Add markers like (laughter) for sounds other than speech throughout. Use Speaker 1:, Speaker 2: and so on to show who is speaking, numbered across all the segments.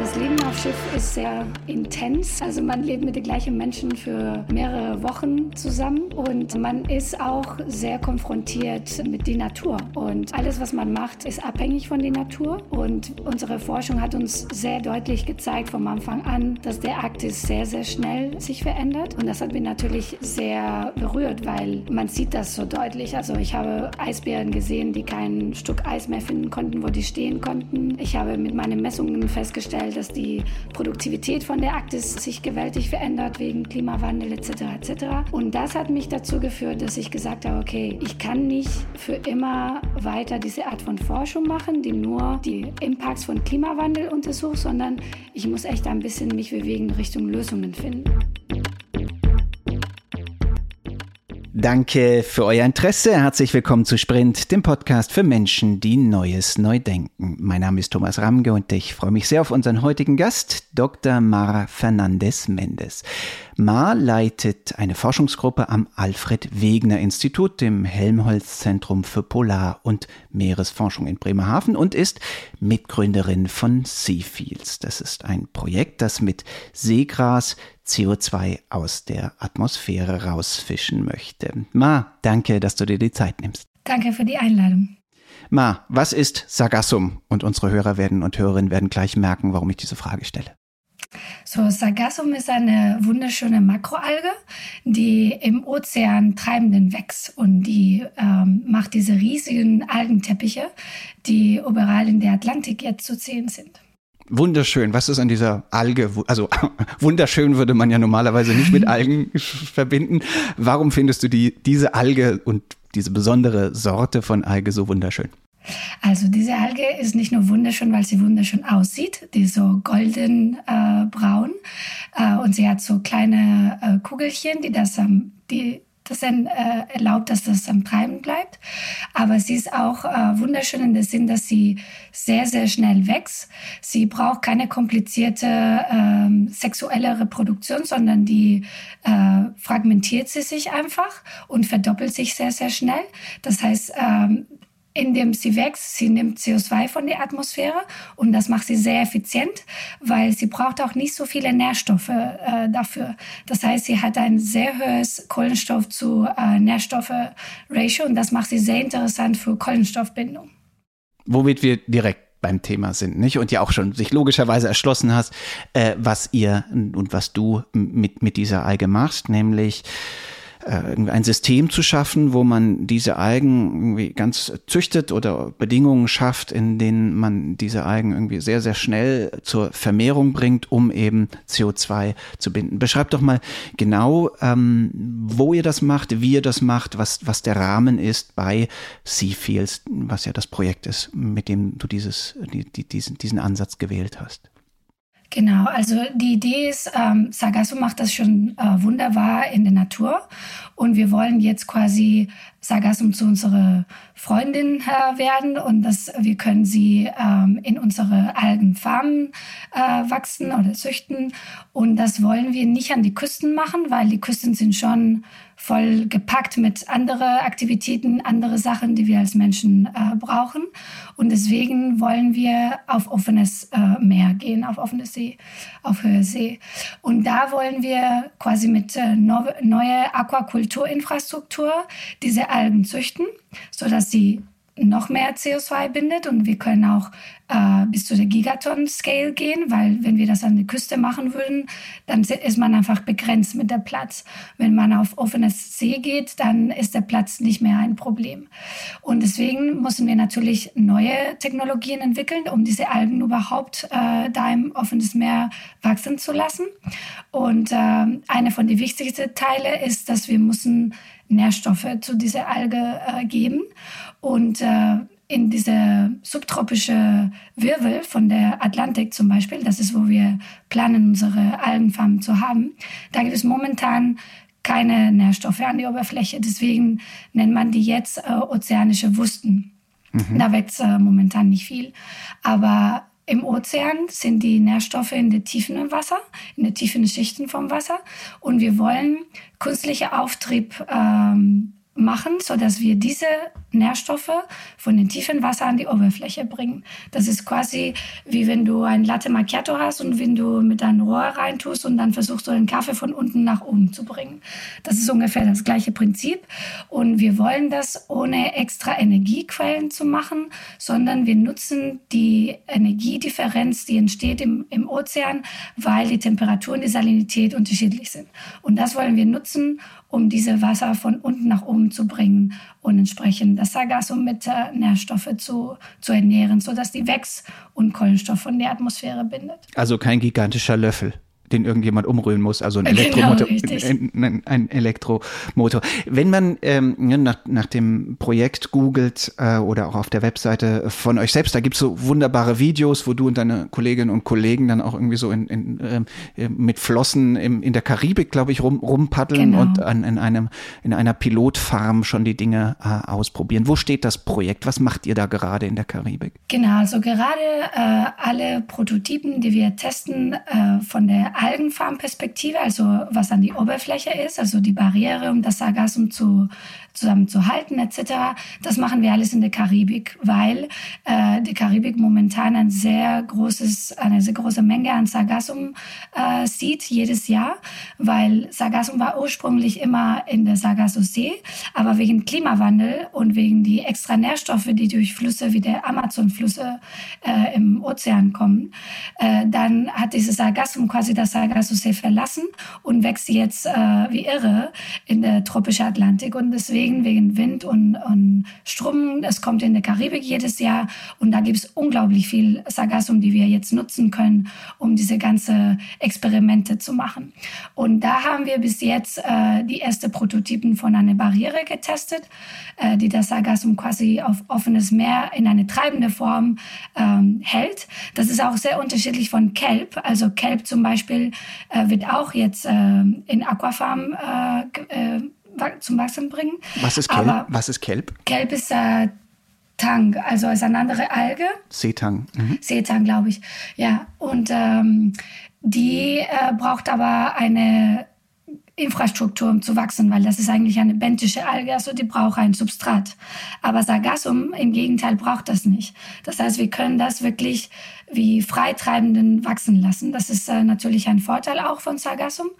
Speaker 1: das Leben auf Schiff ist sehr intens. Also man lebt mit den gleichen Menschen für mehrere Wochen zusammen und man ist auch sehr konfrontiert mit der Natur. Und alles, was man macht, ist abhängig von der Natur. Und unsere Forschung hat uns sehr deutlich gezeigt vom Anfang an, dass der Arktis sehr, sehr schnell sich verändert. Und das hat mich natürlich sehr berührt, weil man sieht das so deutlich. Also ich habe Eisbären gesehen, die kein Stück Eis mehr finden konnten, wo die stehen konnten. Ich habe mit meinen Messungen festgestellt, dass die Produktivität von der Arktis sich gewaltig verändert wegen Klimawandel etc. etc. Und das hat mich dazu geführt, dass ich gesagt habe, okay, ich kann nicht für immer weiter diese Art von Forschung machen, die nur die Impacts von Klimawandel untersucht, sondern ich muss echt ein bisschen mich bewegen Richtung Lösungen finden.
Speaker 2: Danke für euer Interesse. Herzlich willkommen zu Sprint, dem Podcast für Menschen, die Neues neu denken. Mein Name ist Thomas Ramge und ich freue mich sehr auf unseren heutigen Gast, Dr. Mara Fernandez Mendes. Ma leitet eine Forschungsgruppe am Alfred Wegener Institut, dem Helmholtz Zentrum für Polar- und Meeresforschung in Bremerhaven und ist Mitgründerin von Seafields. Das ist ein Projekt, das mit Seegras CO2 aus der Atmosphäre rausfischen möchte. Ma, danke, dass du dir die Zeit nimmst.
Speaker 1: Danke für die Einladung.
Speaker 2: Ma, was ist Sargassum? Und unsere Hörer werden und Hörerinnen werden gleich merken, warum ich diese Frage stelle.
Speaker 1: So, Sargassum ist eine wunderschöne Makroalge, die im Ozean treibenden wächst und die ähm, macht diese riesigen Algenteppiche, die überall in der Atlantik jetzt zu sehen sind.
Speaker 2: Wunderschön. Was ist an dieser Alge? Also (laughs) wunderschön würde man ja normalerweise nicht mit Algen (laughs) verbinden. Warum findest du die, diese Alge und diese besondere Sorte von Alge so wunderschön?
Speaker 1: Also diese Alge ist nicht nur wunderschön, weil sie wunderschön aussieht, die ist so golden äh, braun äh, und sie hat so kleine äh, Kugelchen, die das ähm, die das dann äh, erlaubt, dass das am Treiben bleibt. Aber sie ist auch äh, wunderschön in dem Sinn, dass sie sehr, sehr schnell wächst. Sie braucht keine komplizierte äh, sexuelle Reproduktion, sondern die äh, fragmentiert sie sich einfach und verdoppelt sich sehr, sehr schnell. Das heißt, ähm, indem sie wächst, sie nimmt CO2 von der Atmosphäre und das macht sie sehr effizient, weil sie braucht auch nicht so viele Nährstoffe äh, dafür. Das heißt, sie hat ein sehr hohes Kohlenstoff zu äh, Nährstoffe-Ratio und das macht sie sehr interessant für Kohlenstoffbindung.
Speaker 2: Womit wir direkt beim Thema sind, nicht? Und ja auch schon sich logischerweise erschlossen hast, äh, was ihr und was du mit, mit dieser Alge machst, nämlich ein System zu schaffen, wo man diese Algen irgendwie ganz züchtet oder Bedingungen schafft, in denen man diese Algen irgendwie sehr, sehr schnell zur Vermehrung bringt, um eben CO2 zu binden. Beschreibt doch mal genau, ähm, wo ihr das macht, wie ihr das macht, was, was der Rahmen ist bei Seafields, was ja das Projekt ist, mit dem du dieses, die, die, diesen, diesen Ansatz gewählt hast.
Speaker 1: Genau, also die Idee ist, ähm, Sargasso macht das schon äh, wunderbar in der Natur. Und wir wollen jetzt quasi Sargassum zu unserer Freundin äh, werden. Und dass wir können sie ähm, in unsere Algenfarmen äh, wachsen oder züchten und das wollen wir nicht an die Küsten machen, weil die Küsten sind schon voll gepackt mit andere Aktivitäten, andere Sachen, die wir als Menschen äh, brauchen. Und deswegen wollen wir auf offenes äh, Meer gehen, auf offenes See, auf Höhe See. Und da wollen wir quasi mit äh, neue Aquakulturinfrastruktur diese Algen züchten, sodass sie noch mehr CO2 bindet und wir können auch äh, bis zu der Gigaton-Scale gehen, weil wenn wir das an der Küste machen würden, dann ist man einfach begrenzt mit der Platz. Wenn man auf offenes See geht, dann ist der Platz nicht mehr ein Problem. Und deswegen müssen wir natürlich neue Technologien entwickeln, um diese Algen überhaupt äh, da im offenes Meer wachsen zu lassen. Und äh, eine von den wichtigsten Teile ist, dass wir müssen Nährstoffe zu dieser Alge äh, geben. Und äh, in diese subtropische Wirbel von der Atlantik zum Beispiel, das ist, wo wir planen, unsere Algenfarmen zu haben, da gibt es momentan keine Nährstoffe an die Oberfläche. Deswegen nennt man die jetzt äh, ozeanische Wusten. Mhm. Da wächst äh, momentan nicht viel. Aber im Ozean sind die Nährstoffe in den Tiefen im Wasser, in den tiefen Schichten vom Wasser. Und wir wollen künstlicher Auftrieb ähm, machen, so dass wir diese Nährstoffe von den tiefen Wasser an die Oberfläche bringen. Das ist quasi wie wenn du ein Latte Macchiato hast und wenn du mit deinem Rohr reintust und dann versuchst du den Kaffee von unten nach oben zu bringen. Das ist ungefähr das gleiche Prinzip. Und wir wollen das ohne extra Energiequellen zu machen, sondern wir nutzen die Energiedifferenz, die entsteht im, im Ozean, weil die Temperatur und die Salinität unterschiedlich sind. Und das wollen wir nutzen, um diese Wasser von unten nach oben zu bringen und entsprechend das Sargassum mit äh, Nährstoffe zu, zu ernähren, sodass die Wächs- und Kohlenstoff von der Atmosphäre bindet.
Speaker 2: Also kein gigantischer Löffel den irgendjemand umrühren muss, also ein (laughs) genau, Elektromotor. Ein, ein, Elektromotor. Wenn man ähm, nach, nach dem Projekt googelt äh, oder auch auf der Webseite von euch selbst, da gibt's so wunderbare Videos, wo du und deine Kolleginnen und Kollegen dann auch irgendwie so in, in, äh, mit Flossen im, in der Karibik, glaube ich, rum, rumpaddeln genau. und an, in, einem, in einer Pilotfarm schon die Dinge äh, ausprobieren. Wo steht das Projekt? Was macht ihr da gerade in der Karibik?
Speaker 1: Genau, also gerade äh, alle Prototypen, die wir testen äh, von der Algenfarmperspektive, also was an die Oberfläche ist, also die Barriere, um das Sargassum zu, zusammenzuhalten etc. Das machen wir alles in der Karibik, weil äh, die Karibik momentan ein sehr großes, eine sehr große Menge an Sargassum äh, sieht jedes Jahr, weil Sargassum war ursprünglich immer in der Sargasso-See, aber wegen Klimawandel und wegen die extra Nährstoffe, die durch Flüsse wie der Amazon-Flüsse äh, im Ozean kommen, äh, dann hat dieses Sargassum quasi das Sargasso-See verlassen und wächst jetzt äh, wie irre in der tropischen Atlantik und deswegen deswegen wegen Wind und, und Strom. Es kommt in der Karibik jedes Jahr und da gibt es unglaublich viel Sargassum, die wir jetzt nutzen können, um diese ganze Experimente zu machen. Und da haben wir bis jetzt äh, die ersten Prototypen von einer Barriere getestet, äh, die das Sargassum quasi auf offenes Meer in eine treibende Form ähm, hält. Das ist auch sehr unterschiedlich von Kelp. Also Kelp zum Beispiel äh, wird auch jetzt äh, in Aquafarm äh, äh, zum Wachsen bringen.
Speaker 2: Was ist Kelp? Aber Was ist Kelp?
Speaker 1: Kelp ist äh, Tang, also ist eine andere Alge.
Speaker 2: Seetang.
Speaker 1: Mhm. Seetang, glaube ich. Ja, und ähm, die äh, braucht aber eine Infrastruktur, um zu wachsen, weil das ist eigentlich eine benthische Alge, also die braucht ein Substrat. Aber Sargassum im Gegenteil braucht das nicht. Das heißt, wir können das wirklich wie Freitreibenden wachsen lassen. Das ist äh, natürlich ein Vorteil auch von Sargassum.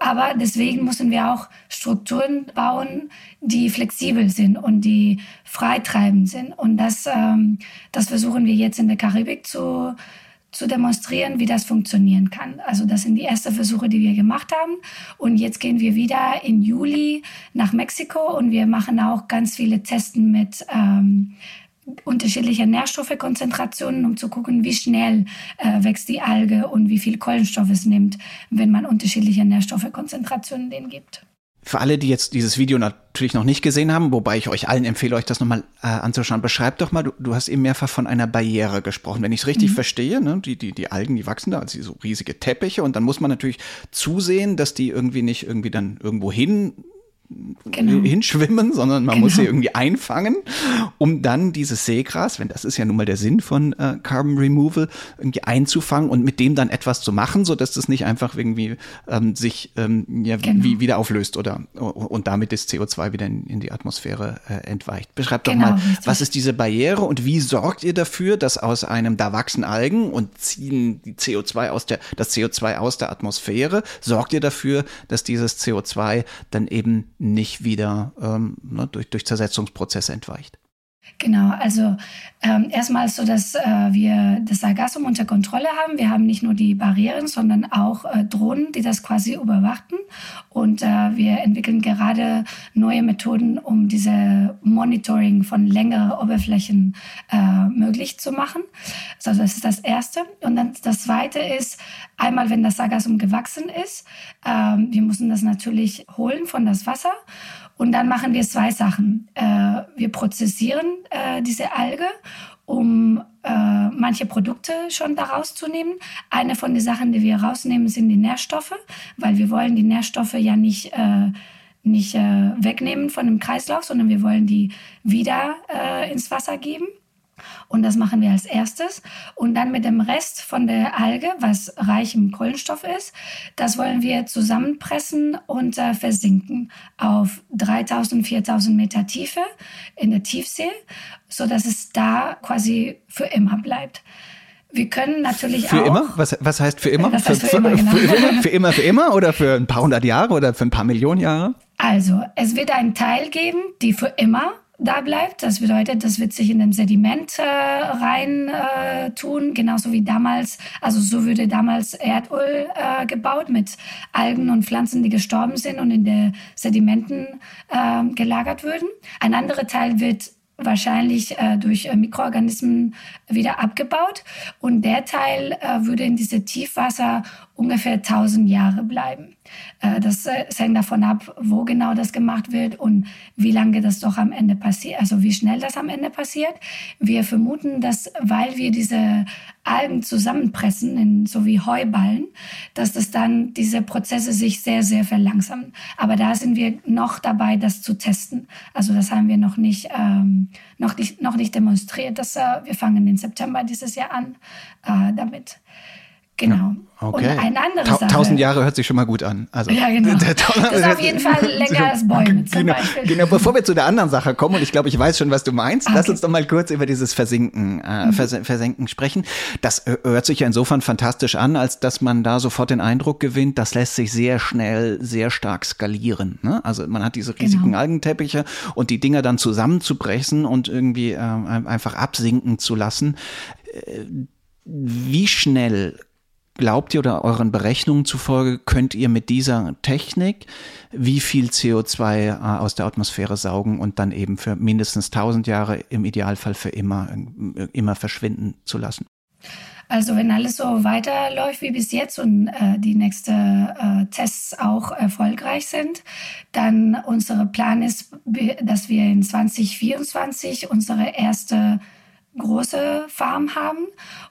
Speaker 1: Aber deswegen müssen wir auch Strukturen bauen, die flexibel sind und die freitreibend sind. Und das, ähm, das versuchen wir jetzt in der Karibik zu, zu demonstrieren, wie das funktionieren kann. Also das sind die ersten Versuche, die wir gemacht haben. Und jetzt gehen wir wieder im Juli nach Mexiko und wir machen auch ganz viele Testen mit ähm, unterschiedliche Nährstoffekonzentrationen, um zu gucken, wie schnell äh, wächst die Alge und wie viel Kohlenstoff es nimmt, wenn man unterschiedliche Nährstoffekonzentrationen denen gibt.
Speaker 2: Für alle, die jetzt dieses Video natürlich noch nicht gesehen haben, wobei ich euch allen empfehle, euch das nochmal äh, anzuschauen, beschreib doch mal, du, du hast eben mehrfach von einer Barriere gesprochen. Wenn ich es richtig mhm. verstehe, ne, die, die, die Algen, die wachsen da, also so riesige Teppiche und dann muss man natürlich zusehen, dass die irgendwie nicht irgendwie dann irgendwo hin genau. hinschwimmen, sondern man genau. muss sie irgendwie einfangen, um dann dieses Seegras, wenn das ist ja nun mal der Sinn von äh, Carbon Removal, irgendwie einzufangen und mit dem dann etwas zu machen, so dass das nicht einfach irgendwie ähm, sich ähm, ja, genau. wie, wieder auflöst oder und damit das CO2 wieder in, in die Atmosphäre äh, entweicht. Beschreibt doch genau, mal, richtig. was ist diese Barriere und wie sorgt ihr dafür, dass aus einem da wachsen Algen und ziehen die CO2 aus der das CO2 aus der Atmosphäre, sorgt ihr dafür, dass dieses CO2 dann eben nicht wieder ähm, ne, durch, durch Zersetzungsprozesse entweicht.
Speaker 1: Genau, also ähm, erstmal so, dass äh, wir das Sargassum unter Kontrolle haben. Wir haben nicht nur die Barrieren, sondern auch äh, Drohnen, die das quasi überwachen. Und äh, wir entwickeln gerade neue Methoden, um diese Monitoring von längeren Oberflächen äh, möglich zu machen. Also das ist das Erste. Und dann das Zweite ist, einmal wenn das Sargassum gewachsen ist, ähm, wir müssen das natürlich holen von das Wasser. Und dann machen wir zwei Sachen. Äh, wir prozessieren äh, diese Alge, um äh, manche Produkte schon daraus zu nehmen. Eine von den Sachen, die wir rausnehmen, sind die Nährstoffe, weil wir wollen die Nährstoffe ja nicht äh, nicht äh, wegnehmen von dem Kreislauf, sondern wir wollen die wieder äh, ins Wasser geben. Und das machen wir als erstes. Und dann mit dem Rest von der Alge, was reich im Kohlenstoff ist, das wollen wir zusammenpressen und äh, versinken auf 3000, 4000 Meter Tiefe in der Tiefsee, so dass es da quasi für immer bleibt. Wir können natürlich
Speaker 2: für
Speaker 1: auch.
Speaker 2: Für immer? Was, was heißt für immer?
Speaker 1: Das heißt
Speaker 2: für, (laughs)
Speaker 1: für, immer, genau.
Speaker 2: für, immer, für immer, für immer oder für ein paar hundert Jahre oder für ein paar Millionen Jahre?
Speaker 1: Also, es wird einen Teil geben, die für immer da bleibt. Das bedeutet, das wird sich in dem Sediment äh, rein äh, tun, genauso wie damals. Also so würde damals Erdöl äh, gebaut mit Algen und Pflanzen, die gestorben sind und in den Sedimenten äh, gelagert würden. Ein anderer Teil wird wahrscheinlich äh, durch äh, Mikroorganismen wieder abgebaut. Und der Teil äh, würde in diese Tiefwasser ungefähr 1000 Jahre bleiben. Äh, das, äh, das hängt davon ab, wo genau das gemacht wird und wie lange das doch am Ende passiert, also wie schnell das am Ende passiert. Wir vermuten, dass weil wir diese Algen zusammenpressen, in, so wie Heuballen, dass das dann diese Prozesse sich sehr, sehr verlangsamen. Aber da sind wir noch dabei, das zu testen. Also das haben wir noch nicht, ähm, noch nicht, noch nicht demonstriert. Das, äh, wir fangen im September dieses Jahr an äh, damit. Genau.
Speaker 2: Okay.
Speaker 1: Und ein anderes
Speaker 2: Ta Tausend Jahre hört sich schon mal gut an. Also,
Speaker 1: ja, genau. (laughs) Das ist auf jeden Fall (laughs) länger als Bäume (laughs) zum
Speaker 2: genau,
Speaker 1: Beispiel.
Speaker 2: Genau, bevor wir zu der anderen Sache kommen, und ich glaube, ich weiß schon, was du meinst, okay. lass uns doch mal kurz über dieses Versinken, äh, mhm. Vers Versenken sprechen. Das hört sich ja insofern fantastisch an, als dass man da sofort den Eindruck gewinnt, das lässt sich sehr schnell, sehr stark skalieren. Ne? Also man hat diese riesigen genau. Algenteppiche und die Dinger dann zusammenzubrechen und irgendwie äh, einfach absinken zu lassen. Äh, wie schnell glaubt ihr oder euren Berechnungen zufolge könnt ihr mit dieser Technik wie viel CO2 äh, aus der Atmosphäre saugen und dann eben für mindestens 1000 Jahre, im Idealfall für immer, äh, immer verschwinden zu lassen?
Speaker 1: Also wenn alles so weiterläuft wie bis jetzt und äh, die nächsten äh, Tests auch erfolgreich sind, dann unser Plan ist, dass wir in 2024 unsere erste große Farm haben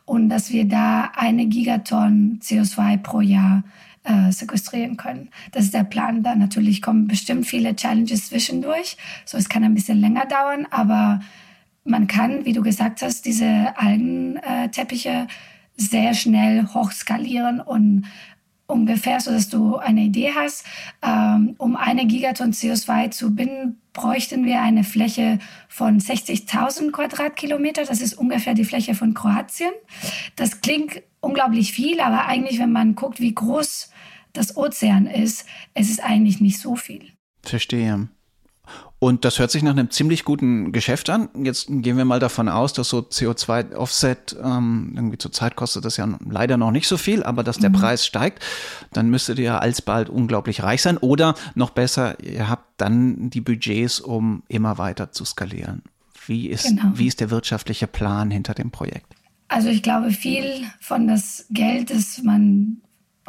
Speaker 1: und dass wir da eine Gigaton CO2 pro Jahr äh, sequestrieren können. Das ist der Plan. Da natürlich kommen bestimmt viele Challenges zwischendurch. So, es kann ein bisschen länger dauern, aber man kann, wie du gesagt hast, diese Algenteppiche sehr schnell hochskalieren und ungefähr, so dass du eine Idee hast, ähm, um eine Gigaton CO2 zu binden, bräuchten wir eine Fläche von 60.000 Quadratkilometer. Das ist ungefähr die Fläche von Kroatien. Das klingt unglaublich viel, aber eigentlich, wenn man guckt, wie groß das Ozean ist, es ist eigentlich nicht so viel.
Speaker 2: Verstehe. Und das hört sich nach einem ziemlich guten Geschäft an. Jetzt gehen wir mal davon aus, dass so CO2-Offset, ähm, irgendwie zur Zeit kostet das ja leider noch nicht so viel, aber dass der mhm. Preis steigt, dann müsstet ihr alsbald unglaublich reich sein. Oder noch besser, ihr habt dann die Budgets, um immer weiter zu skalieren. Wie ist, genau. wie ist der wirtschaftliche Plan hinter dem Projekt?
Speaker 1: Also ich glaube, viel von das Geld, das man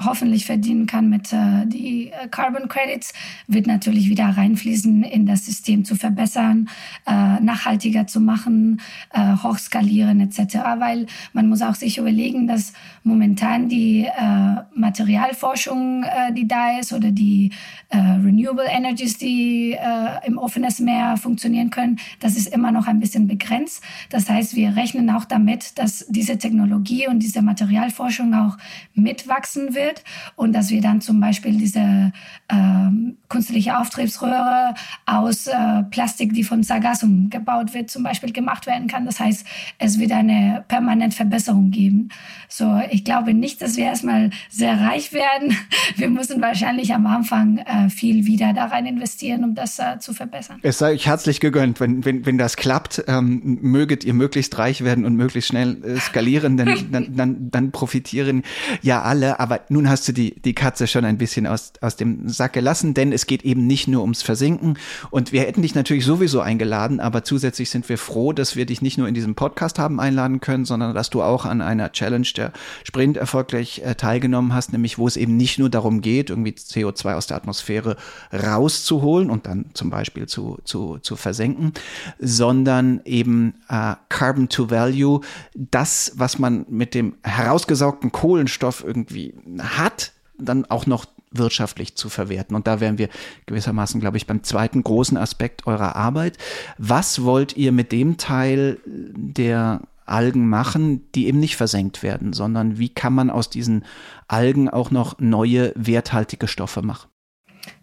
Speaker 1: hoffentlich verdienen kann mit äh, die äh, Carbon Credits, wird natürlich wieder reinfließen, in das System zu verbessern, äh, nachhaltiger zu machen, äh, hochskalieren etc. Weil man muss auch sich überlegen, dass momentan die äh, Materialforschung, äh, die da ist, oder die äh, Renewable Energies, die äh, im offenes Meer funktionieren können, das ist immer noch ein bisschen begrenzt. Das heißt, wir rechnen auch damit, dass diese Technologie und diese Materialforschung auch mitwachsen wird wird und dass wir dann zum Beispiel diese ähm, künstliche Auftriebsröhre aus äh, Plastik, die von Sargassum gebaut wird, zum Beispiel gemacht werden kann. Das heißt, es wird eine permanente Verbesserung geben. So, ich glaube nicht, dass wir erstmal sehr reich werden. (laughs) Wir müssen wahrscheinlich am Anfang äh, viel wieder da rein investieren, um das äh, zu verbessern.
Speaker 2: Es sei euch herzlich gegönnt, wenn, wenn, wenn das klappt, ähm, möget ihr möglichst reich werden und möglichst schnell äh, skalieren, denn (laughs) dann, dann, dann profitieren ja alle. Aber nun hast du die, die Katze schon ein bisschen aus, aus dem Sack gelassen, denn es geht eben nicht nur ums Versinken. Und wir hätten dich natürlich sowieso eingeladen, aber zusätzlich sind wir froh, dass wir dich nicht nur in diesem Podcast haben einladen können, sondern dass du auch an einer Challenge der Sprint erfolgreich äh, teilgenommen hast, nämlich wo es eben nicht nur darum geht, irgendwie CO2 aus der Atmosphäre rauszuholen und dann zum Beispiel zu, zu, zu versenken, sondern eben äh, Carbon to Value, das, was man mit dem herausgesaugten Kohlenstoff irgendwie hat, dann auch noch wirtschaftlich zu verwerten. Und da wären wir gewissermaßen, glaube ich, beim zweiten großen Aspekt eurer Arbeit. Was wollt ihr mit dem Teil der Algen machen, die eben nicht versenkt werden, sondern wie kann man aus diesen Algen auch noch neue werthaltige Stoffe machen?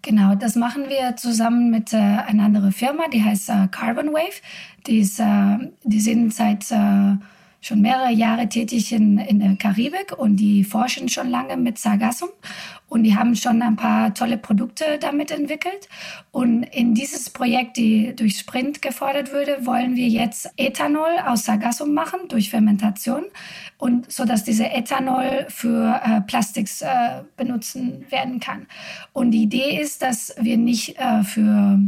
Speaker 1: Genau, das machen wir zusammen mit äh, einer anderen Firma, die heißt äh, Carbon Wave. Die, ist, äh, die sind seit äh, schon mehrere Jahre tätig in, in der Karibik und die forschen schon lange mit Sargassum und die haben schon ein paar tolle Produkte damit entwickelt. Und in dieses Projekt, die durch Sprint gefordert würde, wollen wir jetzt Ethanol aus Sargassum machen durch Fermentation und so dass diese Ethanol für äh, Plastiks äh, benutzen werden kann. Und die Idee ist, dass wir nicht äh, für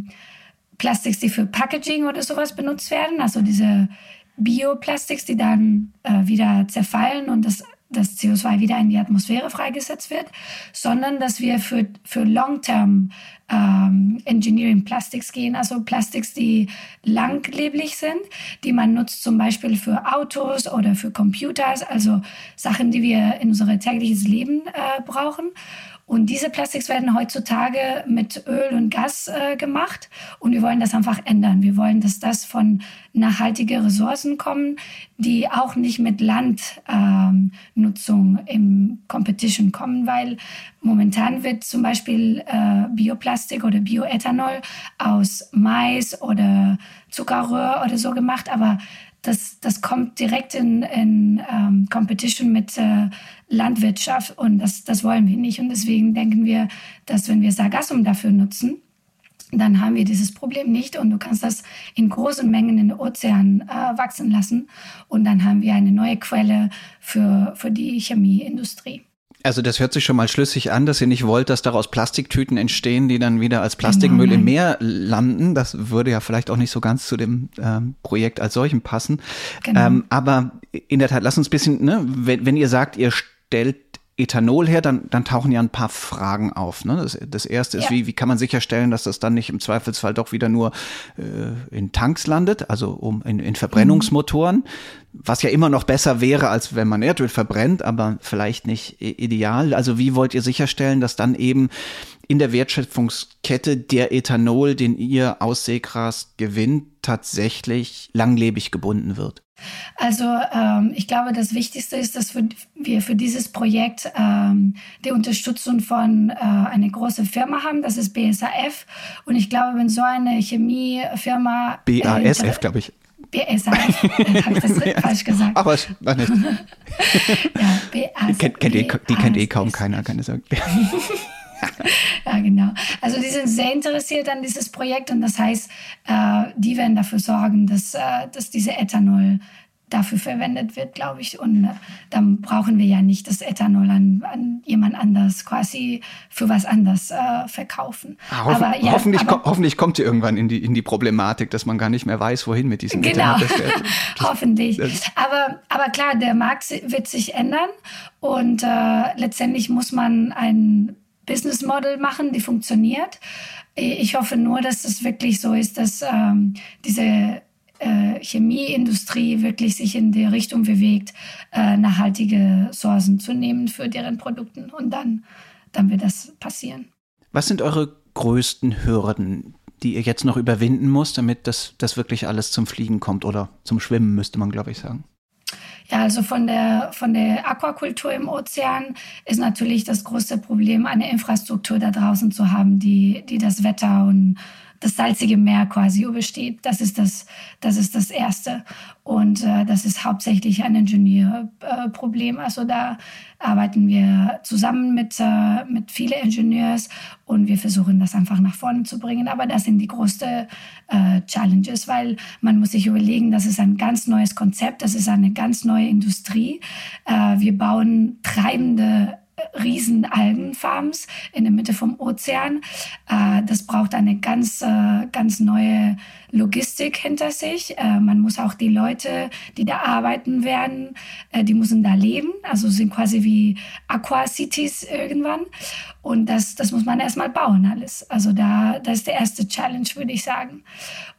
Speaker 1: Plastiks, die für Packaging oder sowas benutzt werden, also diese Bioplastiks, die dann äh, wieder zerfallen und das, das CO2 wieder in die Atmosphäre freigesetzt wird, sondern dass wir für, für Long-Term ähm, Engineering Plastics gehen, also Plastics, die langlebig sind, die man nutzt zum Beispiel für Autos oder für Computers, also Sachen, die wir in unser tägliches Leben äh, brauchen. Und diese Plastics werden heutzutage mit Öl und Gas äh, gemacht. Und wir wollen das einfach ändern. Wir wollen, dass das von nachhaltigen Ressourcen kommen, die auch nicht mit Landnutzung ähm, im Competition kommen, weil momentan wird zum Beispiel äh, Bioplastik oder Bioethanol aus Mais oder Zuckerröhr oder so gemacht. Aber das, das kommt direkt in, in ähm, Competition mit äh, Landwirtschaft und das, das wollen wir nicht. Und deswegen denken wir, dass wenn wir Sargassum dafür nutzen, dann haben wir dieses Problem nicht und du kannst das in großen Mengen in den Ozean äh, wachsen lassen und dann haben wir eine neue Quelle für, für die Chemieindustrie.
Speaker 2: Also das hört sich schon mal schlüssig an, dass ihr nicht wollt, dass daraus Plastiktüten entstehen, die dann wieder als Plastikmüll genau, im Meer landen. Das würde ja vielleicht auch nicht so ganz zu dem ähm, Projekt als solchem passen. Genau. Ähm, aber in der Tat, lass uns ein bisschen, ne, wenn, wenn ihr sagt, ihr stellt Ethanol her, dann, dann tauchen ja ein paar Fragen auf. Ne? Das, das erste ist, ja. wie, wie kann man sicherstellen, dass das dann nicht im Zweifelsfall doch wieder nur äh, in Tanks landet, also um in, in Verbrennungsmotoren, mhm. was ja immer noch besser wäre, als wenn man Erdöl verbrennt, aber vielleicht nicht ideal. Also wie wollt ihr sicherstellen, dass dann eben in der Wertschöpfungskette der Ethanol, den ihr aus Seegras gewinnt, tatsächlich langlebig gebunden wird?
Speaker 1: Also ähm, ich glaube, das Wichtigste ist, dass wir für dieses Projekt ähm, die Unterstützung von äh, einer großen Firma haben. Das ist BASF. Und ich glaube, wenn so eine Chemiefirma...
Speaker 2: BASF, äh, glaube ich.
Speaker 1: BASF, äh, habe ich das (laughs) falsch gesagt?
Speaker 2: Aber es war nicht. (laughs) ja, BASF. Kennt, kennt die, die kennt eh kaum keiner, keine Sorge. (laughs) (laughs)
Speaker 1: ja, genau. Also die sind sehr interessiert an dieses Projekt und das heißt, äh, die werden dafür sorgen, dass, äh, dass diese Ethanol dafür verwendet wird, glaube ich. Und äh, dann brauchen wir ja nicht das Ethanol an, an jemand anders quasi für was anders äh, verkaufen.
Speaker 2: Ah, hoffen, aber, ja, hoffentlich, aber, hoffentlich kommt ihr irgendwann in die, in die Problematik, dass man gar nicht mehr weiß, wohin mit diesem
Speaker 1: genau. Ethanol. Das, (laughs) hoffentlich. aber, aber klar, der Markt wird sich ändern und äh, letztendlich muss man ein Business Model machen, die funktioniert. Ich hoffe nur, dass es wirklich so ist, dass ähm, diese äh, Chemieindustrie wirklich sich in die Richtung bewegt, äh, nachhaltige Sourcen zu nehmen für deren Produkte und dann, dann wird das passieren.
Speaker 2: Was sind eure größten Hürden, die ihr jetzt noch überwinden müsst, damit das, das wirklich alles zum Fliegen kommt oder zum Schwimmen, müsste man, glaube ich, sagen?
Speaker 1: Ja, also von der, von der Aquakultur im Ozean ist natürlich das große Problem, eine Infrastruktur da draußen zu haben, die, die das Wetter und das salzige Meer quasi übersteht. Das ist das, das ist das Erste. Und äh, das ist hauptsächlich ein Ingenieurproblem. Äh, also da arbeiten wir zusammen mit, äh, mit vielen Ingenieurs und wir versuchen das einfach nach vorne zu bringen. Aber das sind die größten äh, Challenges, weil man muss sich überlegen, das ist ein ganz neues Konzept, das ist eine ganz neue Industrie. Äh, wir bauen treibende riesen Algenfarms in der Mitte vom Ozean. Äh, das braucht eine ganz, äh, ganz neue Logistik hinter sich. Äh, man muss auch die Leute, die da arbeiten werden, die müssen da leben. Also sind quasi wie Aqua-Cities irgendwann. Und das, das muss man erstmal bauen alles. Also da, das ist der erste Challenge, würde ich sagen.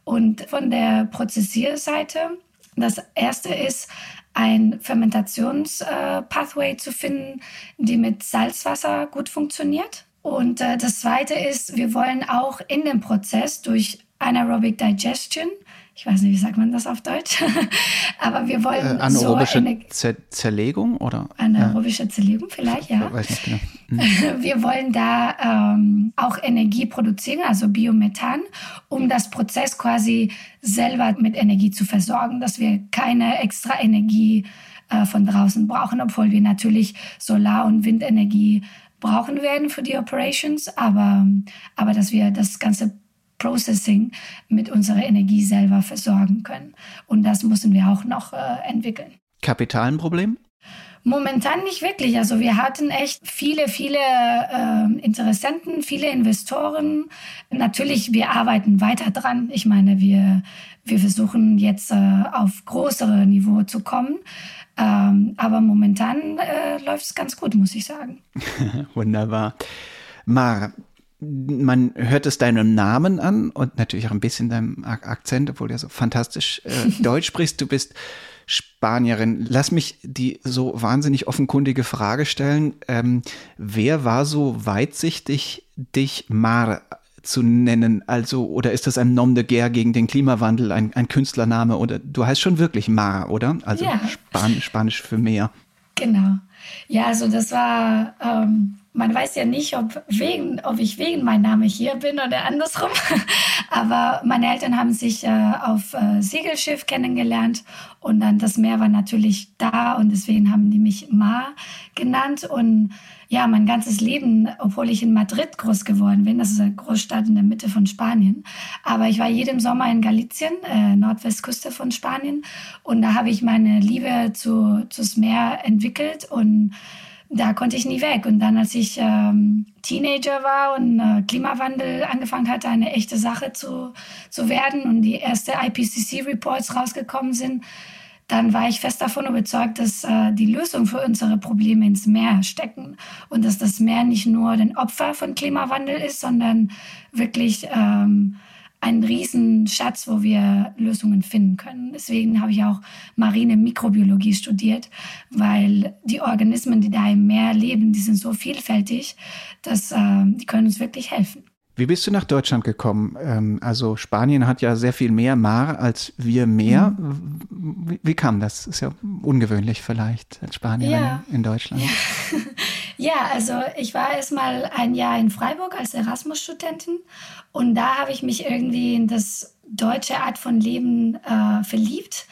Speaker 1: Und von der Prozessierseite, das erste ist, ein Fermentationspathway äh, zu finden, die mit Salzwasser gut funktioniert. Und äh, das Zweite ist, wir wollen auch in dem Prozess durch Anaerobic Digestion ich weiß nicht, wie sagt man das auf Deutsch, (laughs) aber wir wollen
Speaker 2: äh, anaerobische so Zer Zerlegung oder
Speaker 1: anaerobische. Zerlegung vielleicht, ja. Weiß nicht genau. Mhm. (laughs) Wir wollen da ähm, auch Energie produzieren, also Biomethan, um das Prozess quasi selber mit Energie zu versorgen, dass wir keine extra Energie äh, von draußen brauchen, obwohl wir natürlich Solar- und Windenergie brauchen werden für die Operations, aber, aber dass wir das ganze Processing mit unserer Energie selber versorgen können. Und das müssen wir auch noch äh, entwickeln.
Speaker 2: Kapital ein Problem?
Speaker 1: Momentan nicht wirklich. Also wir hatten echt viele, viele äh, Interessenten, viele Investoren. Natürlich, wir arbeiten weiter dran. Ich meine, wir, wir versuchen jetzt äh, auf größere Niveau zu kommen. Ähm, aber momentan äh, läuft es ganz gut, muss ich sagen. (laughs)
Speaker 2: Wunderbar. Mar, man hört es deinem Namen an und natürlich auch ein bisschen deinem Akzent, obwohl du ja so fantastisch äh, (laughs) Deutsch sprichst. Du bist Spanierin. Lass mich die so wahnsinnig offenkundige Frage stellen. Ähm, wer war so weitsichtig, dich Mar zu nennen? Also, oder ist das ein Nom de guerre gegen den Klimawandel, ein, ein Künstlername? Oder du heißt schon wirklich Mar, oder? Also ja. Span Spanisch für Meer.
Speaker 1: Genau. Ja, also das war, ähm, man weiß ja nicht, ob, wegen, ob ich wegen meinem Namen hier bin oder andersrum. (laughs) Aber meine Eltern haben sich äh, auf äh, Segelschiff kennengelernt und dann das Meer war natürlich da und deswegen haben die mich Ma genannt. Und ja, mein ganzes Leben, obwohl ich in Madrid groß geworden bin, das ist eine Großstadt in der Mitte von Spanien. Aber ich war jedem Sommer in Galicien, äh, Nordwestküste von Spanien. Und da habe ich meine Liebe zu, zu Meer entwickelt und da konnte ich nie weg. Und dann, als ich ähm, Teenager war und äh, Klimawandel angefangen hatte, eine echte Sache zu, zu werden und die erste IPCC-Reports rausgekommen sind, dann war ich fest davon überzeugt, dass äh, die Lösung für unsere Probleme ins Meer stecken und dass das Meer nicht nur ein Opfer von Klimawandel ist, sondern wirklich ähm, ein Riesenschatz, wo wir Lösungen finden können. Deswegen habe ich auch marine Mikrobiologie studiert, weil die Organismen, die da im Meer leben, die sind so vielfältig, dass äh, die können uns wirklich helfen.
Speaker 2: Wie bist du nach Deutschland gekommen? Ähm, also Spanien hat ja sehr viel mehr Mar als wir Meer. Mhm. Wie, wie, kam das? Ist ja ungewöhnlich vielleicht als Spanierin ja. in Deutschland.
Speaker 1: Ja. (laughs) ja, also ich war erst mal ein Jahr in Freiburg als Erasmus-Studentin und da habe ich mich irgendwie in das deutsche Art von Leben äh, verliebt.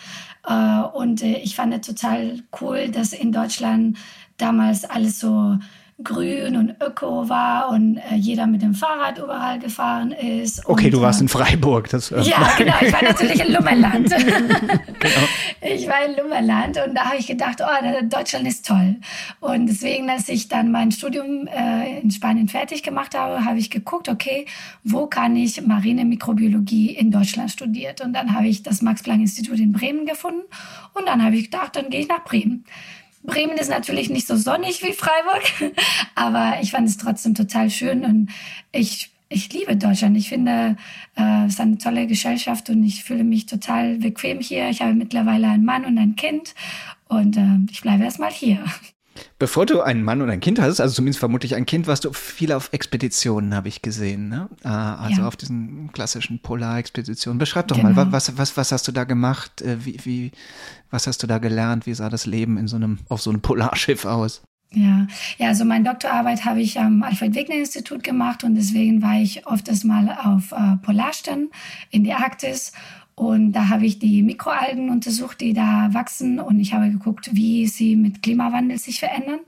Speaker 1: Äh, und äh, ich fand es total cool, dass in Deutschland damals alles so grün und öko war und äh, jeder mit dem Fahrrad überall gefahren ist.
Speaker 2: Okay,
Speaker 1: und,
Speaker 2: du warst in Freiburg. Das,
Speaker 1: äh, (laughs) ja, genau. Ich war natürlich in Lummerland. genau. (laughs) (laughs) Ich war in Lummerland und da habe ich gedacht, oh, Deutschland ist toll. Und deswegen, als ich dann mein Studium äh, in Spanien fertig gemacht habe, habe ich geguckt, okay, wo kann ich marine Mikrobiologie in Deutschland studiert? Und dann habe ich das Max-Planck-Institut in Bremen gefunden und dann habe ich gedacht, dann gehe ich nach Bremen. Bremen ist natürlich nicht so sonnig wie Freiburg, (laughs) aber ich fand es trotzdem total schön und ich, ich liebe Deutschland. Ich finde, äh, es ist eine tolle Gesellschaft und ich fühle mich total bequem hier. Ich habe mittlerweile einen Mann und ein Kind und äh, ich bleibe erstmal hier. (laughs)
Speaker 2: Bevor du einen Mann und ein Kind hattest, also zumindest vermutlich ein Kind, warst du viel auf Expeditionen, habe ich gesehen. Ne? Ah, also ja. auf diesen klassischen Polarexpeditionen. Beschreib doch genau. mal, was, was, was hast du da gemacht? Äh, wie, wie, was hast du da gelernt? Wie sah das Leben in so einem, auf so einem Polarschiff aus?
Speaker 1: Ja, ja, also meine Doktorarbeit habe ich am Alfred Wegener Institut gemacht und deswegen war ich oft mal auf äh, Polarstern in der Arktis und da habe ich die Mikroalgen untersucht, die da wachsen. Und ich habe geguckt, wie sie mit Klimawandel sich verändern.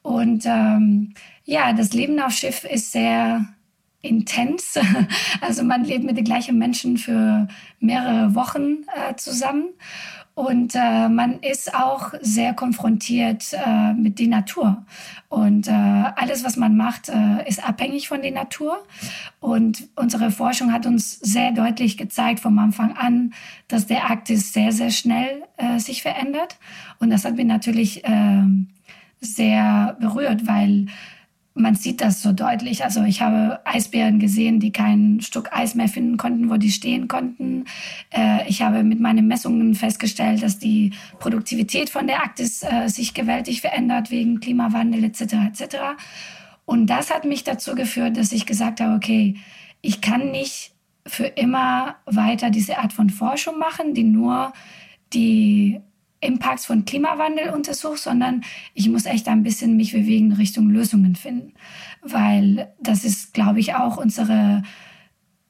Speaker 1: Und ähm, ja, das Leben auf Schiff ist sehr intens. (laughs) Also man lebt mit den gleichen Menschen für mehrere Wochen äh, zusammen. Und äh, man ist auch sehr konfrontiert äh, mit der Natur. Und äh, alles, was man macht, äh, ist abhängig von der Natur. Und unsere Forschung hat uns sehr deutlich gezeigt vom Anfang an, dass der Arktis sehr, sehr schnell äh, sich verändert. Und das hat mich natürlich äh, sehr berührt, weil man sieht das so deutlich. Also ich habe Eisbären gesehen, die kein Stück Eis mehr finden konnten, wo die stehen konnten. Äh, ich habe mit meinen Messungen festgestellt, dass die Produktivität von der Arktis äh, sich gewaltig verändert wegen Klimawandel etc. etc. Und das hat mich dazu geführt, dass ich gesagt habe, okay, ich kann nicht für immer weiter diese Art von Forschung machen, die nur die Impacts von Klimawandel untersucht, sondern ich muss echt ein bisschen mich bewegen Richtung Lösungen finden, weil das ist, glaube ich, auch unsere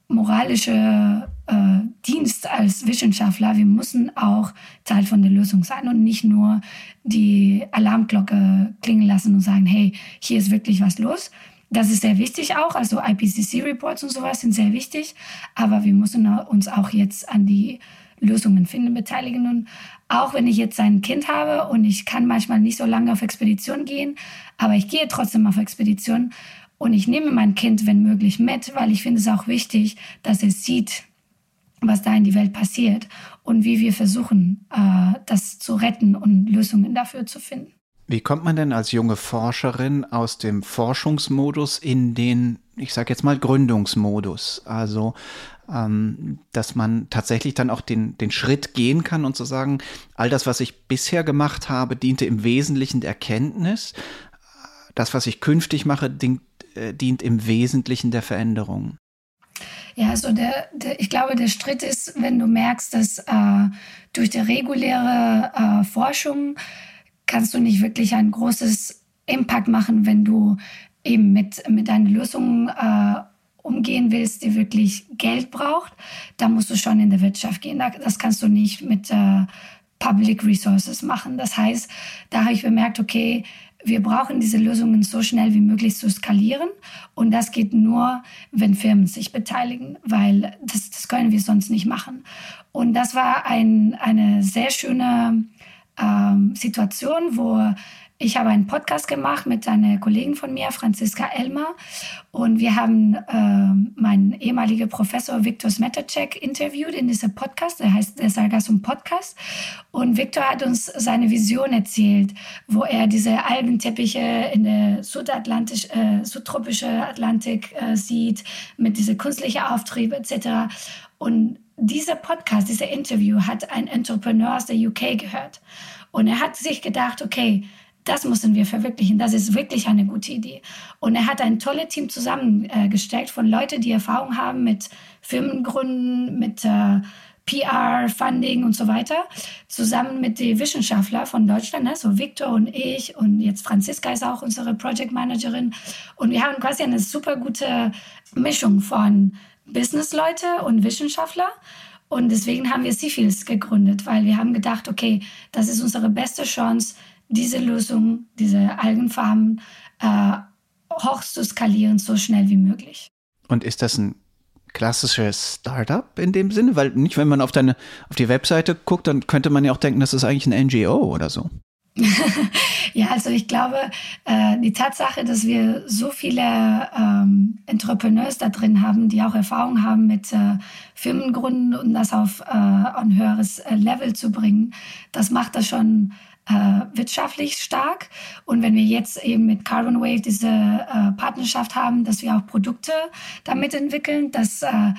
Speaker 1: moralische äh, Dienst als Wissenschaftler. Wir müssen auch Teil von der Lösung sein und nicht nur die Alarmglocke klingen lassen und sagen, hey, hier ist wirklich was los. Das ist sehr wichtig auch. Also IPCC-Reports und sowas sind sehr wichtig. Aber wir müssen uns auch jetzt an die Lösungen finden beteiligen. Und auch wenn ich jetzt ein Kind habe und ich kann manchmal nicht so lange auf Expedition gehen, aber ich gehe trotzdem auf Expedition und ich nehme mein Kind, wenn möglich, mit, weil ich finde es auch wichtig, dass es sieht, was da in die Welt passiert und wie wir versuchen, äh, das zu retten und Lösungen dafür zu finden.
Speaker 2: Wie kommt man denn als junge Forscherin aus dem Forschungsmodus in den, ich sage jetzt mal, Gründungsmodus? Also, ähm, dass man tatsächlich dann auch den, den Schritt gehen kann und zu sagen, all das, was ich bisher gemacht habe, diente im Wesentlichen der Erkenntnis. Das, was ich künftig mache, dient, äh, dient im Wesentlichen der Veränderung.
Speaker 1: Ja, also der, der, ich glaube, der Schritt ist, wenn du merkst, dass äh, durch die reguläre äh, Forschung kannst du nicht wirklich ein großes Impact machen, wenn du eben mit, mit deinen Lösungen äh, umgehen willst, die wirklich Geld braucht. Da musst du schon in der Wirtschaft gehen. Das kannst du nicht mit äh, Public Resources machen. Das heißt, da habe ich bemerkt, okay, wir brauchen diese Lösungen so schnell wie möglich zu skalieren. Und das geht nur, wenn Firmen sich beteiligen, weil das, das können wir sonst nicht machen. Und das war ein, eine sehr schöne ähm, Situation, wo ich habe einen Podcast gemacht mit einer Kollegin von mir, Franziska Elmer, und wir haben äh, meinen ehemaligen Professor Viktor Smetacek interviewt in diesem Podcast, der heißt der Sargassum Podcast. Und Viktor hat uns seine Vision erzählt, wo er diese Algenteppiche in der äh, subtropische Atlantik äh, sieht, mit dieser künstlichen Auftrieb etc. Und dieser Podcast, dieser Interview hat ein Entrepreneur aus der UK gehört. Und er hat sich gedacht, okay, das müssen wir verwirklichen. Das ist wirklich eine gute Idee. Und er hat ein tolles Team zusammengestellt von Leuten, die Erfahrung haben mit Firmengründen, mit äh, PR, Funding und so weiter, zusammen mit den Wissenschaftlern von Deutschland, ne? so Victor und ich und jetzt Franziska ist auch unsere Project Managerin. Und wir haben quasi eine super gute Mischung von Businessleute und Wissenschaftler. Und deswegen haben wir Sifils gegründet, weil wir haben gedacht, okay, das ist unsere beste Chance, diese Lösung, diese Algenfarmen äh, hoch zu skalieren, so schnell wie möglich.
Speaker 2: Und ist das ein klassisches Startup in dem Sinne? Weil nicht, wenn man auf deine, auf die Webseite guckt, dann könnte man ja auch denken, das ist eigentlich ein NGO oder so. (laughs)
Speaker 1: ja, also ich glaube, äh, die Tatsache, dass wir so viele ähm, Entrepreneurs da drin haben, die auch Erfahrung haben mit äh, Firmengründen und das auf äh, ein höheres äh, Level zu bringen, das macht das schon äh, wirtschaftlich stark. Und wenn wir jetzt eben mit Carbon Wave diese äh, Partnerschaft haben, dass wir auch Produkte damit entwickeln, dass äh,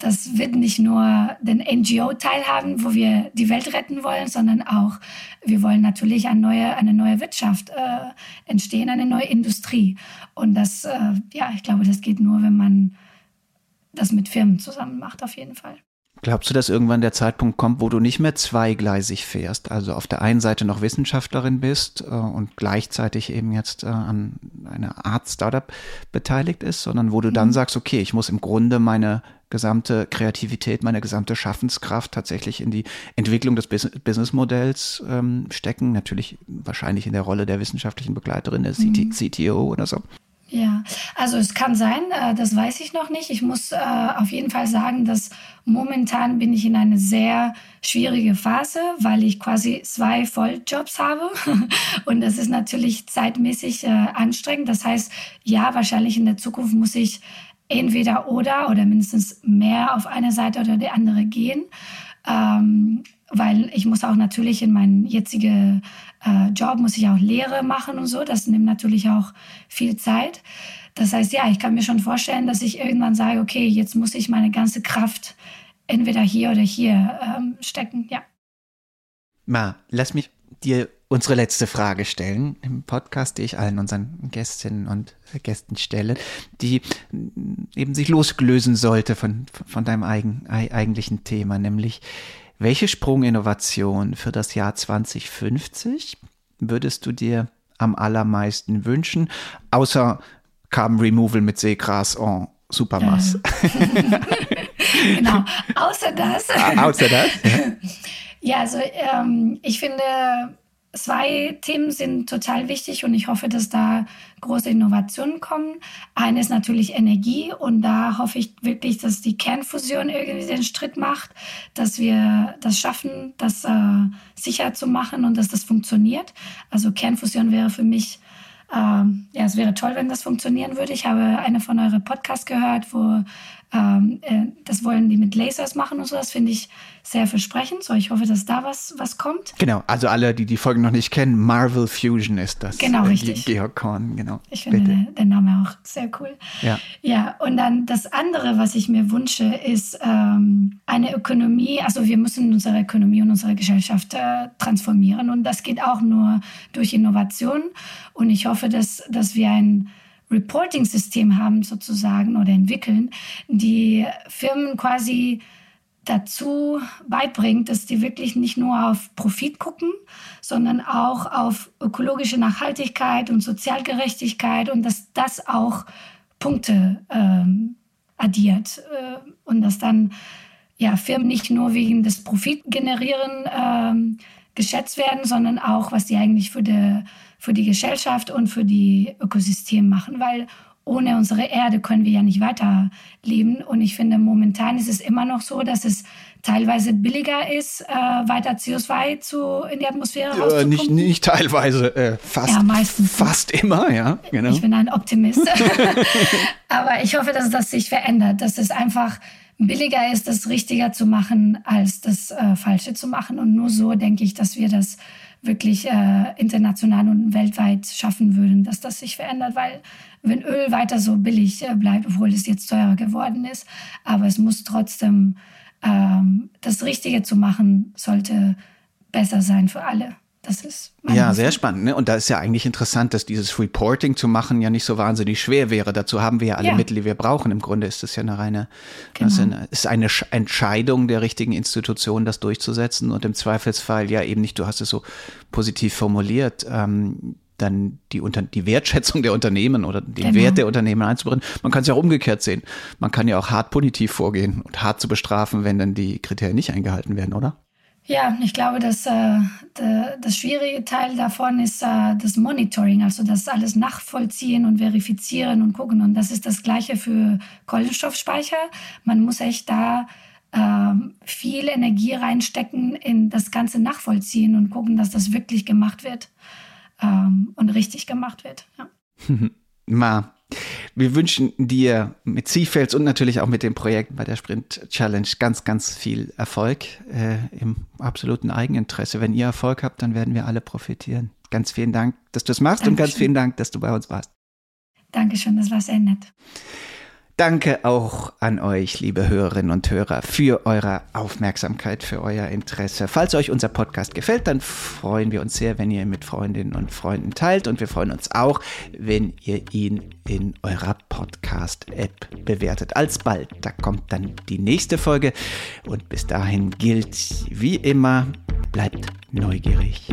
Speaker 1: das wird nicht nur den NGO-Teil haben, wo wir die Welt retten wollen, sondern auch, wir wollen natürlich eine neue, eine neue Wirtschaft äh, entstehen, eine neue Industrie. Und das, äh, ja, ich glaube, das geht nur, wenn man das mit Firmen zusammen macht, auf jeden Fall.
Speaker 2: Glaubst du, dass irgendwann der Zeitpunkt kommt, wo du nicht mehr zweigleisig fährst? Also auf der einen Seite noch Wissenschaftlerin bist äh, und gleichzeitig eben jetzt äh, an einer Art Startup beteiligt ist, sondern wo du mhm. dann sagst, okay, ich muss im Grunde meine gesamte Kreativität, meine gesamte Schaffenskraft tatsächlich in die Entwicklung des Businessmodells ähm, stecken. Natürlich wahrscheinlich in der Rolle der wissenschaftlichen Begleiterin, der mhm. CTO oder so.
Speaker 1: Ja, also es kann sein, äh, das weiß ich noch nicht. Ich muss äh, auf jeden Fall sagen, dass momentan bin ich in eine sehr schwierige Phase, weil ich quasi zwei Volljobs habe (laughs) und das ist natürlich zeitmäßig äh, anstrengend. Das heißt, ja, wahrscheinlich in der Zukunft muss ich entweder oder oder mindestens mehr auf eine Seite oder die andere gehen. Ähm, weil ich muss auch natürlich in meinen jetzigen äh, Job, muss ich auch Lehre machen und so. Das nimmt natürlich auch viel Zeit. Das heißt, ja, ich kann mir schon vorstellen, dass ich irgendwann sage, okay, jetzt muss ich meine ganze Kraft entweder hier oder hier ähm, stecken, ja.
Speaker 2: Ma, lass mich dir unsere letzte Frage stellen im Podcast, die ich allen unseren Gästinnen und Gästen stelle, die eben sich loslösen sollte von, von deinem eigen, eigentlichen Thema, nämlich welche Sprunginnovation für das Jahr 2050 würdest du dir am allermeisten wünschen, außer Carbon Removal mit Seegras en Supermass? (laughs)
Speaker 1: genau, außer das.
Speaker 2: Außer das?
Speaker 1: Ja, ja also ähm, ich finde, zwei Themen sind total wichtig und ich hoffe, dass da große Innovationen kommen. Eine ist natürlich Energie und da hoffe ich wirklich, dass die Kernfusion irgendwie den Schritt macht, dass wir das schaffen, das äh, sicher zu machen und dass das funktioniert. Also Kernfusion wäre für mich ähm, ja, es wäre toll, wenn das funktionieren würde. Ich habe eine von euren Podcasts gehört, wo ähm, äh, das wollen die mit Lasers machen und so. Das finde ich sehr versprechend. So, ich hoffe, dass da was, was kommt.
Speaker 2: Genau, also alle, die die Folge noch nicht kennen, Marvel Fusion ist das.
Speaker 1: Genau, äh, richtig.
Speaker 2: Georg Korn, genau.
Speaker 1: Ich finde der, der, Name auch sehr cool.
Speaker 2: Ja.
Speaker 1: Ja, und dann das andere, was ich mir wünsche, ist ähm, eine Ökonomie. Also wir müssen unsere Ökonomie und unsere Gesellschaft äh, transformieren. Und das geht auch nur durch Innovation. Und ich hoffe, dass, dass wir ein Reporting-System haben sozusagen oder entwickeln, die Firmen quasi dazu beibringt, dass die wirklich nicht nur auf Profit gucken, sondern auch auf ökologische Nachhaltigkeit und Sozialgerechtigkeit und dass das auch Punkte ähm, addiert äh, und dass dann ja, Firmen nicht nur wegen des Profit generieren ähm, geschätzt werden, sondern auch, was die eigentlich für die für die Gesellschaft und für die Ökosystem machen, weil ohne unsere Erde können wir ja nicht weiterleben. Und ich finde, momentan ist es immer noch so, dass es teilweise billiger ist, äh, weiter CO2 zu, in die Atmosphäre
Speaker 2: äh, nicht, nicht teilweise, äh, fast, ja, meistens. fast immer, ja.
Speaker 1: Genau. Ich bin ein Optimist. (laughs) Aber ich hoffe, dass das sich verändert, dass es einfach billiger ist, das Richtiger zu machen, als das äh, Falsche zu machen. Und nur so denke ich, dass wir das wirklich äh, international und weltweit schaffen würden, dass das sich verändert, weil wenn Öl weiter so billig äh, bleibt, obwohl es jetzt teurer geworden ist, aber es muss trotzdem ähm, das Richtige zu machen, sollte besser sein für alle. Das ist
Speaker 2: ja sehr spannend. Ne? Und da ist ja eigentlich interessant, dass dieses Reporting zu machen ja nicht so wahnsinnig schwer wäre. Dazu haben wir ja alle ja. Mittel, die wir brauchen. Im Grunde ist es ja eine reine, genau. eine, ist eine Entscheidung der richtigen Institution, das durchzusetzen und im Zweifelsfall ja eben nicht. Du hast es so positiv formuliert. Ähm, dann die, Unter die Wertschätzung der Unternehmen oder den genau. Wert der Unternehmen einzubringen. Man kann es ja auch umgekehrt sehen. Man kann ja auch hart punitiv vorgehen und hart zu bestrafen, wenn dann die Kriterien nicht eingehalten werden, oder?
Speaker 1: Ja, ich glaube, dass äh, de, das schwierige Teil davon ist äh, das Monitoring, also das alles nachvollziehen und verifizieren und gucken. Und das ist das Gleiche für Kohlenstoffspeicher. Man muss echt da äh, viel Energie reinstecken in das ganze Nachvollziehen und gucken, dass das wirklich gemacht wird ähm, und richtig gemacht wird. Ja. (laughs)
Speaker 2: wir wünschen dir mit Seafields und natürlich auch mit dem Projekt bei der Sprint Challenge ganz, ganz viel Erfolg äh, im absoluten Eigeninteresse. Wenn ihr Erfolg habt, dann werden wir alle profitieren. Ganz vielen Dank, dass du es machst Dankeschön. und ganz vielen Dank, dass du bei uns warst.
Speaker 1: Dankeschön, das war sehr nett.
Speaker 2: Danke auch an euch, liebe Hörerinnen und Hörer, für eure Aufmerksamkeit, für euer Interesse. Falls euch unser Podcast gefällt, dann freuen wir uns sehr, wenn ihr ihn mit Freundinnen und Freunden teilt. Und wir freuen uns auch, wenn ihr ihn in eurer Podcast-App bewertet. Alsbald, da kommt dann die nächste Folge. Und bis dahin gilt wie immer, bleibt neugierig.